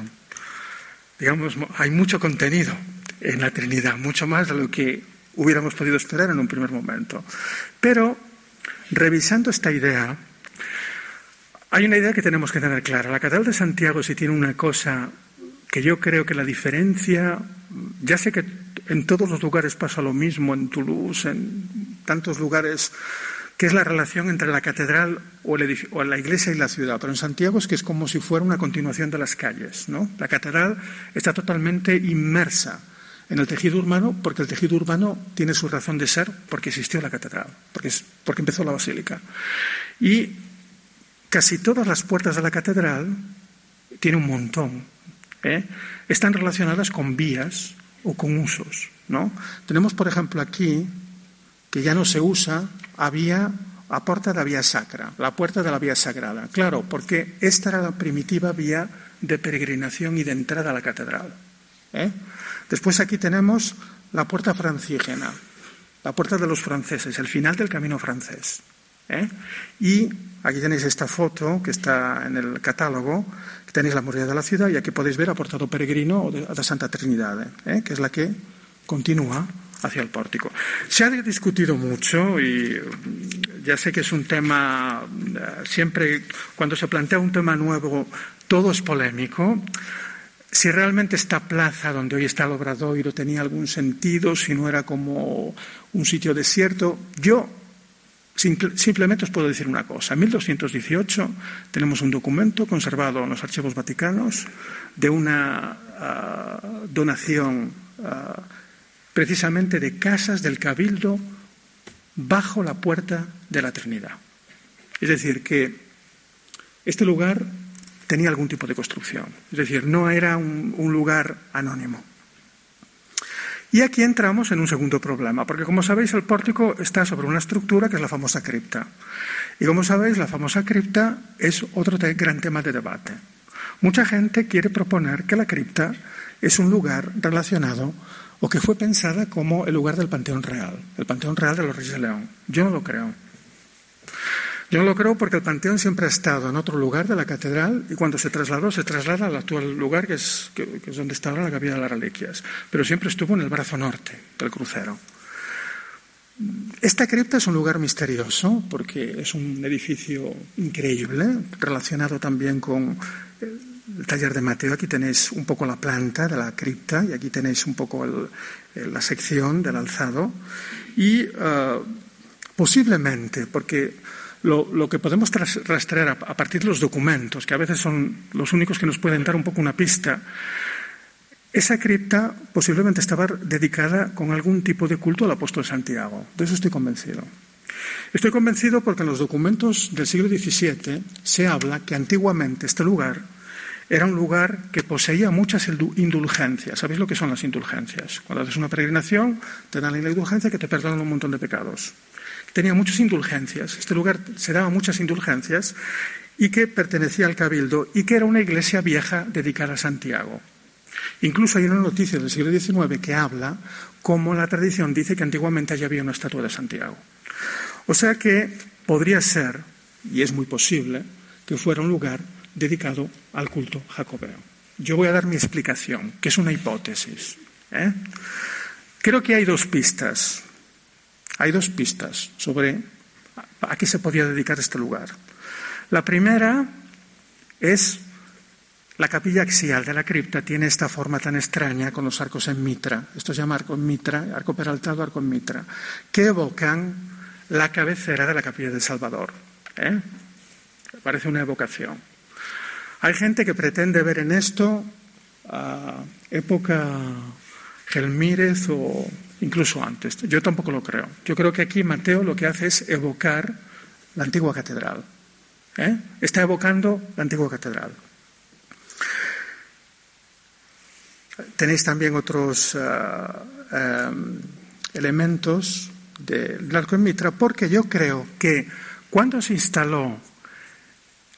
digamos, hay mucho contenido en la Trinidad, mucho más de lo que hubiéramos podido esperar en un primer momento. Pero, revisando esta idea, hay una idea que tenemos que tener clara. La Catedral de Santiago, si tiene una cosa que yo creo que la diferencia, ya sé que en todos los lugares pasa lo mismo, en Toulouse, en tantos lugares, que es la relación entre la catedral o, el o, la iglesia y la ciudad. Pero en Santiago es que es como si fuera una continuación de las calles. ¿no? La catedral está totalmente inmersa en el tejido urbano porque el tejido urbano tiene su razón de ser porque existió la catedral, porque, porque empezó la basílica. Y casi todas las puertas de la catedral tienen un montón ¿eh? están relacionadas con vías o con usos. ¿no? Tenemos, por ejemplo, aquí que ya no se usa a vía a puerta de la vía sacra, la puerta de la vía sagrada. Claro, porque esta era la primitiva vía de peregrinación y de entrada a la catedral. ¿eh? Después aquí tenemos la puerta francígena, la puerta de los franceses, el final del camino francés. ¿eh? Y aquí tenéis esta foto que está en el catálogo, tenéis la muralla de la ciudad y aquí podéis ver a Portado Peregrino de, de Santa Trinidad, ¿eh? que es la que continúa hacia el pórtico. Se ha discutido mucho y ya sé que es un tema, eh, siempre cuando se plantea un tema nuevo, todo es polémico. Si realmente esta plaza donde hoy está el Obradoiro tenía algún sentido, si no era como un sitio desierto, yo Simplemente os puedo decir una cosa. En 1218 tenemos un documento conservado en los archivos vaticanos de una uh, donación uh, precisamente de casas del cabildo bajo la puerta de la Trinidad. Es decir, que este lugar tenía algún tipo de construcción. Es decir, no era un lugar anónimo. Y aquí entramos en un segundo problema, porque como sabéis el pórtico está sobre una estructura que es la famosa cripta. Y como sabéis, la famosa cripta es otro gran tema de debate. Mucha gente quiere proponer que la cripta es un lugar relacionado o que fue pensada como el lugar del Panteón Real, el Panteón Real de los Reyes de León. Yo no lo creo. Yo lo creo porque el Panteón siempre ha estado en otro lugar de la catedral y cuando se trasladó, se traslada al actual lugar que es, que, es donde está ahora la capilla de las reliquias. Pero siempre estuvo en el brazo norte del crucero. Esta cripta es un lugar misterioso porque es un edificio increíble, relacionado también con el taller de Mateo. Aquí tenéis un poco la planta de la cripta y aquí tenéis un poco la sección del alzado. Y eh, posiblemente, porque lo, que podemos rastrear a, partir de los documentos, que a veces son los únicos que nos pueden dar un poco una pista, esa cripta posiblemente estaba dedicada con algún tipo de culto al apóstol Santiago. De eso estoy convencido. Estoy convencido porque en los documentos del siglo XVII se habla que antiguamente este lugar era un lugar que poseía muchas indulgencias. ¿Sabéis lo que son las indulgencias? Cuando haces una peregrinación, te dan la indulgencia que te perdonan un montón de pecados. Tenía muchas indulgencias. Este lugar se daba muchas indulgencias y que pertenecía al cabildo y que era una iglesia vieja dedicada a Santiago. Incluso hay una noticia del siglo XIX que habla cómo la tradición dice que antiguamente allí había una estatua de Santiago. O sea que podría ser, y es muy posible, que fuera un lugar dedicado al culto jacobeo. Yo voy a dar mi explicación, que es una hipótesis. ¿eh? Creo que hay dos pistas. Hay dos pistas sobre a qué se podía dedicar este lugar. La primera es la capilla axial de la cripta tiene esta forma tan extraña con los arcos en mitra. Esto se llama arco en mitra, arco peraltado, arco en mitra, que evocan la cabecera de la capilla del Salvador. ¿eh? Parece una evocación. Hay gente que pretende ver en esto época Gelmírez o incluso antes. Yo tampoco lo creo. Yo creo que aquí Mateo lo que hace es evocar la antigua catedral. ¿eh? Está evocando la antigua catedral. Tenéis también otros em, elementos del arco en mitra, porque yo creo que cuando se instaló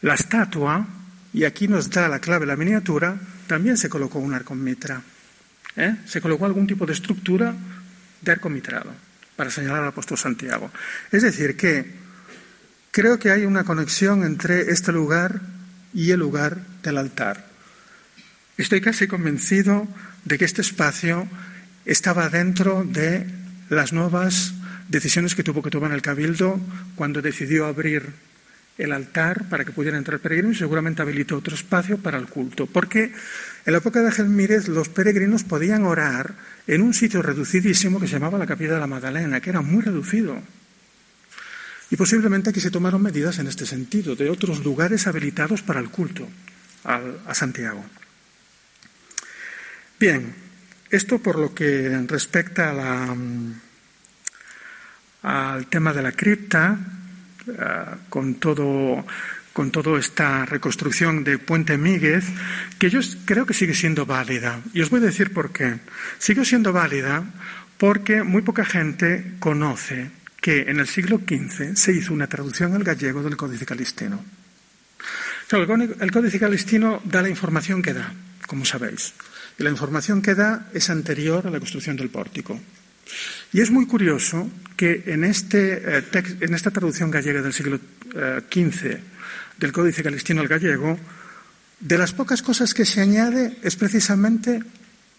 la estatua, y aquí nos da la clave la miniatura, también se colocó un arco en mitra. ¿eh? Se colocó algún tipo de estructura de arco mitrado para señalar al apóstol Santiago. Es decir, que creo que hay una conexión entre este lugar y el lugar del altar. Estoy casi convencido de que este espacio estaba dentro de las nuevas decisiones que tuvo que tomar el Cabildo cuando decidió abrir el altar para que pudieran entrar peregrinos y seguramente habilitó otro espacio para el culto. Porque en la época de Gelmírez los peregrinos podían orar en un sitio reducidísimo que se llamaba la Capilla de la Magdalena, que era muy reducido. Y posiblemente aquí se tomaron medidas en este sentido, de otros lugares habilitados para el culto a Santiago. Bien, esto por lo que respecta al tema de la cripta, eh, con todo con toda esta reconstrucción de Puente Míguez, que yo creo que sigue siendo válida. Y os voy a decir por qué. Sigue siendo válida porque muy poca gente conoce que en el siglo XV se hizo una traducción al gallego del Códice Calistino. el Códice Calistino da la información que da, como sabéis. Y la información que da es anterior a la construcción del pórtico. Y es muy curioso que en, este, eh, en esta traducción gallega del siglo XV eh, del Códice Calistino al gallego, de las pocas cosas que se añade es precisamente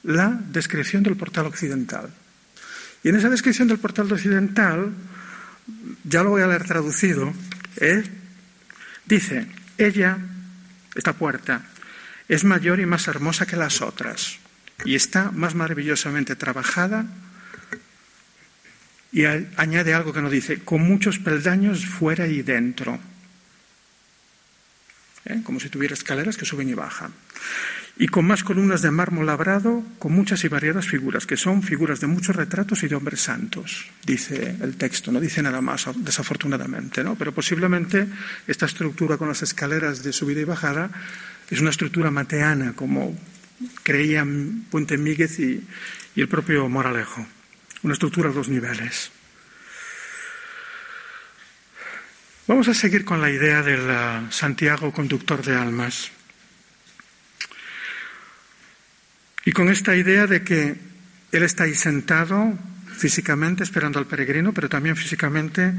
la descripción del portal occidental. Y en esa descripción del portal occidental, ya lo voy a leer traducido, ¿eh? dice, ella, esta puerta, es mayor y más hermosa que las otras y está más maravillosamente trabajada y añade algo que no dice, con muchos peldaños fuera y dentro, ¿eh? como si tuviera escaleras que suben y bajan, y con más columnas de mármol labrado, con muchas y variadas figuras, que son figuras de muchos retratos y de hombres santos, dice el texto, no dice nada más, desafortunadamente, ¿no? pero posiblemente esta estructura con las escaleras de subida y bajada es una estructura mateana, como creían Puente Míguez y, el propio Moralejo. Una estructura a dos niveles. Vamos a seguir con la idea del Santiago conductor de almas. Y con esta idea de que Él está ahí sentado físicamente esperando al peregrino, pero también físicamente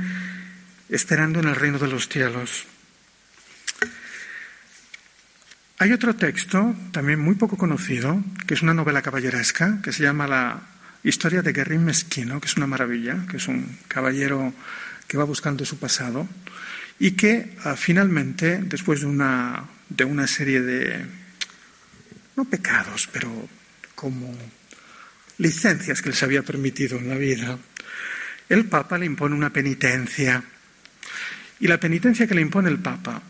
esperando en el reino de los cielos. Hay otro texto, también muy poco conocido, que es una novela caballeresca, que se llama La historia de Guerrín Mezquino, que es una maravilla, que es un caballero que va buscando su pasado, y que ah, finalmente, después de una, de una serie de no pecados, pero como licencias que les había permitido en la vida, el Papa le impone una penitencia. Y la penitencia que le impone el Papa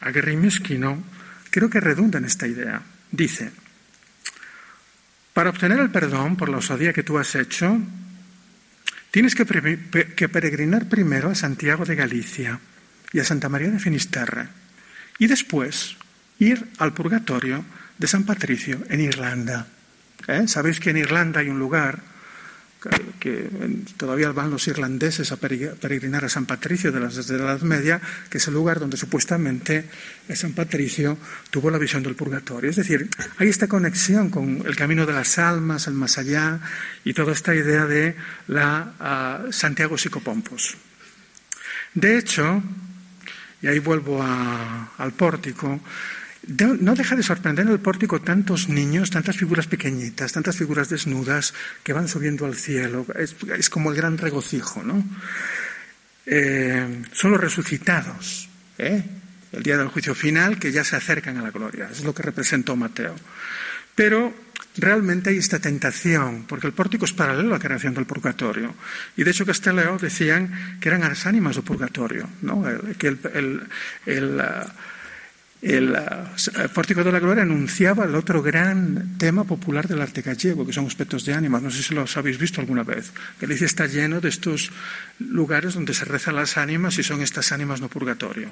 a Guerrín creo que redunda en esta idea. Dice, para obtener el perdón por la osadía que tú has hecho, tienes que, peregrinar primero a Santiago de Galicia y a Santa María de Finisterre y después ir al purgatorio de San Patricio en Irlanda. ¿Eh? Sabéis que en Irlanda hay un lugar que todavía van los irlandeses a peregrinar a San Patricio desde la Edad Media, que es el lugar donde supuestamente San Patricio tuvo la visión del purgatorio. Es decir, hay esta conexión con el camino de las almas, el más allá, y toda esta idea de la uh, Santiago Psicopompos. De hecho, y ahí vuelvo al pórtico, no deja de sorprender en el pórtico tantos niños, tantas figuras pequeñitas, tantas figuras desnudas que van subiendo al cielo. Es, como el gran regocijo, ¿no? Eh, son los resucitados, ¿eh? el día del juicio final, que ya se acercan a la gloria. es lo que representó Mateo. Pero realmente hay esta tentación, porque el pórtico es paralelo a la creación del purgatorio. Y de hecho Casteleo decían que eran las ánimas del purgatorio, ¿no? que el, el el, eh, Pórtico de la Gloria anunciaba el otro gran tema popular del arte gallego, que son aspectos de ánimas. No sé si los habéis visto alguna vez. Galicia está lleno de estos lugares donde se rezan las ánimas y son estas ánimas no purgatorio.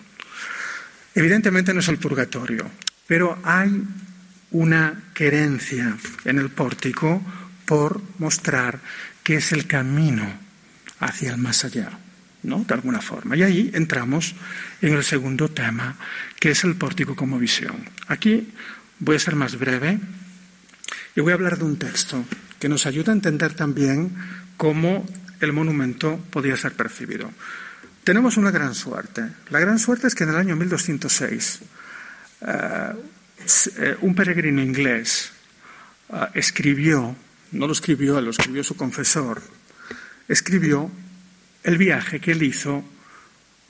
Evidentemente no es el purgatorio, pero hay una querencia en el pórtico por mostrar que es el camino hacia el más allá. ¿no? De alguna forma. Y ahí entramos en el segundo tema, que es el pórtico como visión. Aquí voy a ser más breve y voy a hablar de un texto que nos ayuda a entender también cómo el monumento podía ser percibido. Tenemos una gran suerte. La gran suerte es que en el año 1206 eh, eh, un peregrino inglés eh, escribió, no lo escribió él, lo escribió su confesor, escribió el viaje que él hizo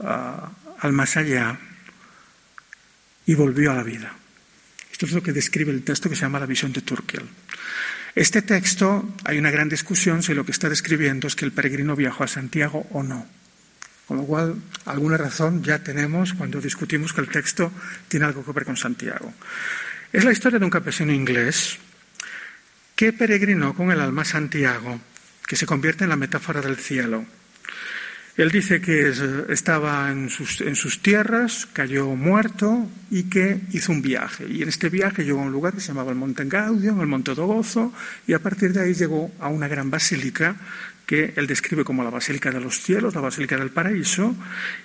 ah, al más allá y volvió a la vida. Esto es lo que describe el texto que se llama La visión de Turkel. Este texto, hay una gran discusión si lo que está describiendo es que el peregrino viajó a Santiago o no. Con lo cual, alguna razón ya tenemos cuando discutimos que el texto tiene algo que ver con Santiago. Es la historia de un campesino inglés que peregrinó con el alma Santiago, que se convierte en la metáfora del cielo él dice que estaba en sus, tierras, cayó muerto y que hizo un viaje. Y en este viaje llegó a un lugar que se llamaba el Monte Gaudio, el Monte Dogozo, y a partir de ahí llegó a una gran basílica que él describe como la Basílica de los Cielos, la Basílica del Paraíso,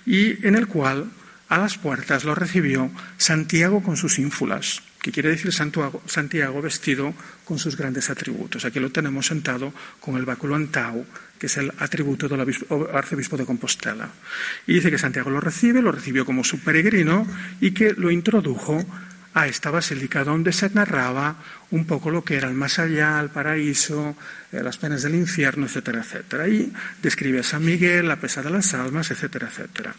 y en el cual a las puertas lo recibió Santiago con sus ínfulas que quiere decir Santiago, vestido con sus grandes atributos. Aquí lo tenemos sentado con el báculo antau, que es el atributo del arzobispo de Compostela. Y dice que Santiago lo recibe, lo recibió como su peregrino y que lo introdujo a esta basílica donde se narraba un poco lo que era el más allá, el paraíso, eh, las penas del infierno, etcétera, etcétera. Y describe a San Miguel, la pesa de las almas, etcétera, etcétera.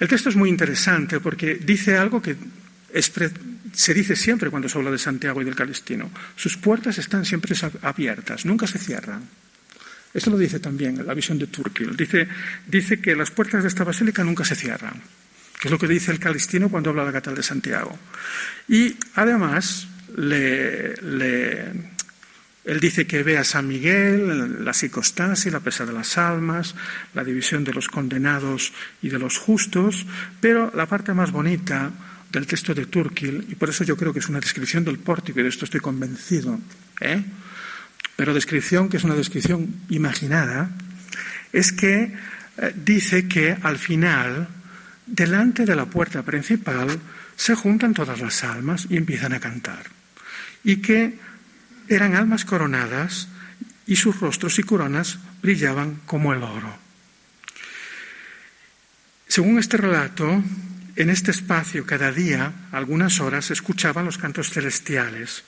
El texto es muy interesante porque dice algo que se dice siempre cuando se habla de Santiago y del Calistino. Sus puertas están siempre abiertas, nunca se cierran. Esto lo dice también la visión de Turkil. Dice, dice que las puertas de esta basílica nunca se cierran, que es lo que dice el Calistino cuando habla de la Catedral de Santiago. Y además, él dice que ve a San Miguel, la psicostasia, la pesa de las almas, la división de los condenados y de los justos, pero la parte más bonita del texto de Turkil, y por eso yo creo que es una descripción del pórtico, y de esto estoy convencido, ¿eh? Pero descripción que es una descripción imaginada, es que eh, dice que al final, delante de la puerta principal, se juntan todas las almas y empiezan a cantar. Y que eran almas coronadas y sus rostros y coronas brillaban como el oro. Según este relato, en este espacio, cada día, algunas horas, escuchaban los cantos celestiales,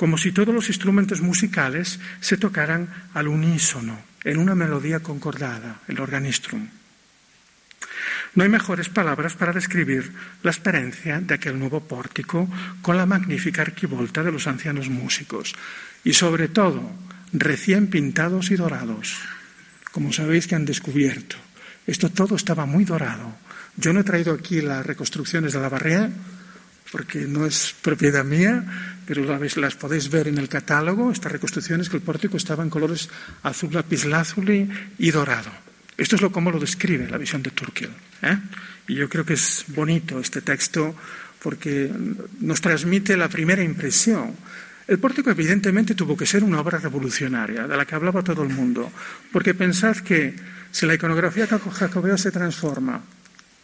como si todos los instrumentos musicales se tocaran al unísono, en una melodía concordada, el organistrum. No hay mejores palabras para describir la experiencia de aquel nuevo pórtico con la magnífica arquivolta de los ancianos músicos y sobre todo recién pintados y dorados, como sabéis que han descubierto. Esto todo estaba muy dorado. Yo no he traído aquí las reconstrucciones de la barrera porque no es propiedad mía, pero las podéis ver en el catálogo, estas reconstrucciones que el pórtico estaba en colores azul lapislázuli y dorado. Esto es lo como lo describe la visión de Turkel. ¿eh? Y yo creo que es bonito este texto porque nos transmite la primera impresión. El pórtico evidentemente tuvo que ser una obra revolucionaria, de la que hablaba todo el mundo, porque pensad que si la iconografía jacobea se transforma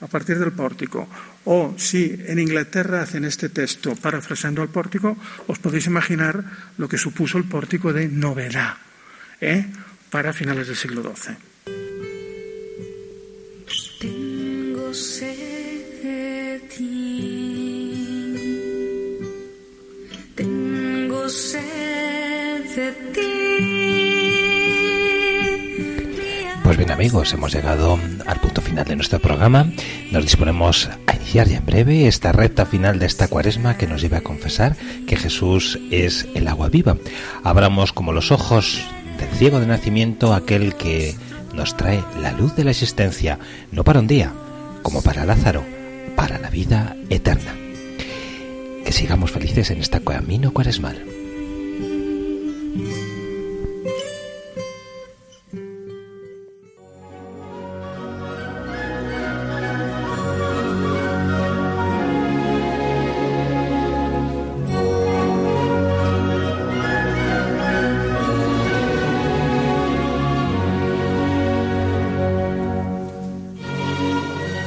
a partir del pórtico, o si en Inglaterra hacen este texto parafraseando al pórtico, os podéis imaginar lo que supuso el pórtico de novedad ¿eh? para finales del siglo XII. Tengo sed de ti. Tengo sed de ti. Pues bien amigos, hemos llegado al punto final de nuestro programa. Nos disponemos a iniciar ya en breve esta recta final de esta cuaresma que nos lleva a confesar que Jesús es el agua viva. Abramos como los ojos del ciego de nacimiento aquel que nos trae la luz de la existencia, no para un día, como para Lázaro, para la vida eterna. Que sigamos felices en este camino cuaresmal.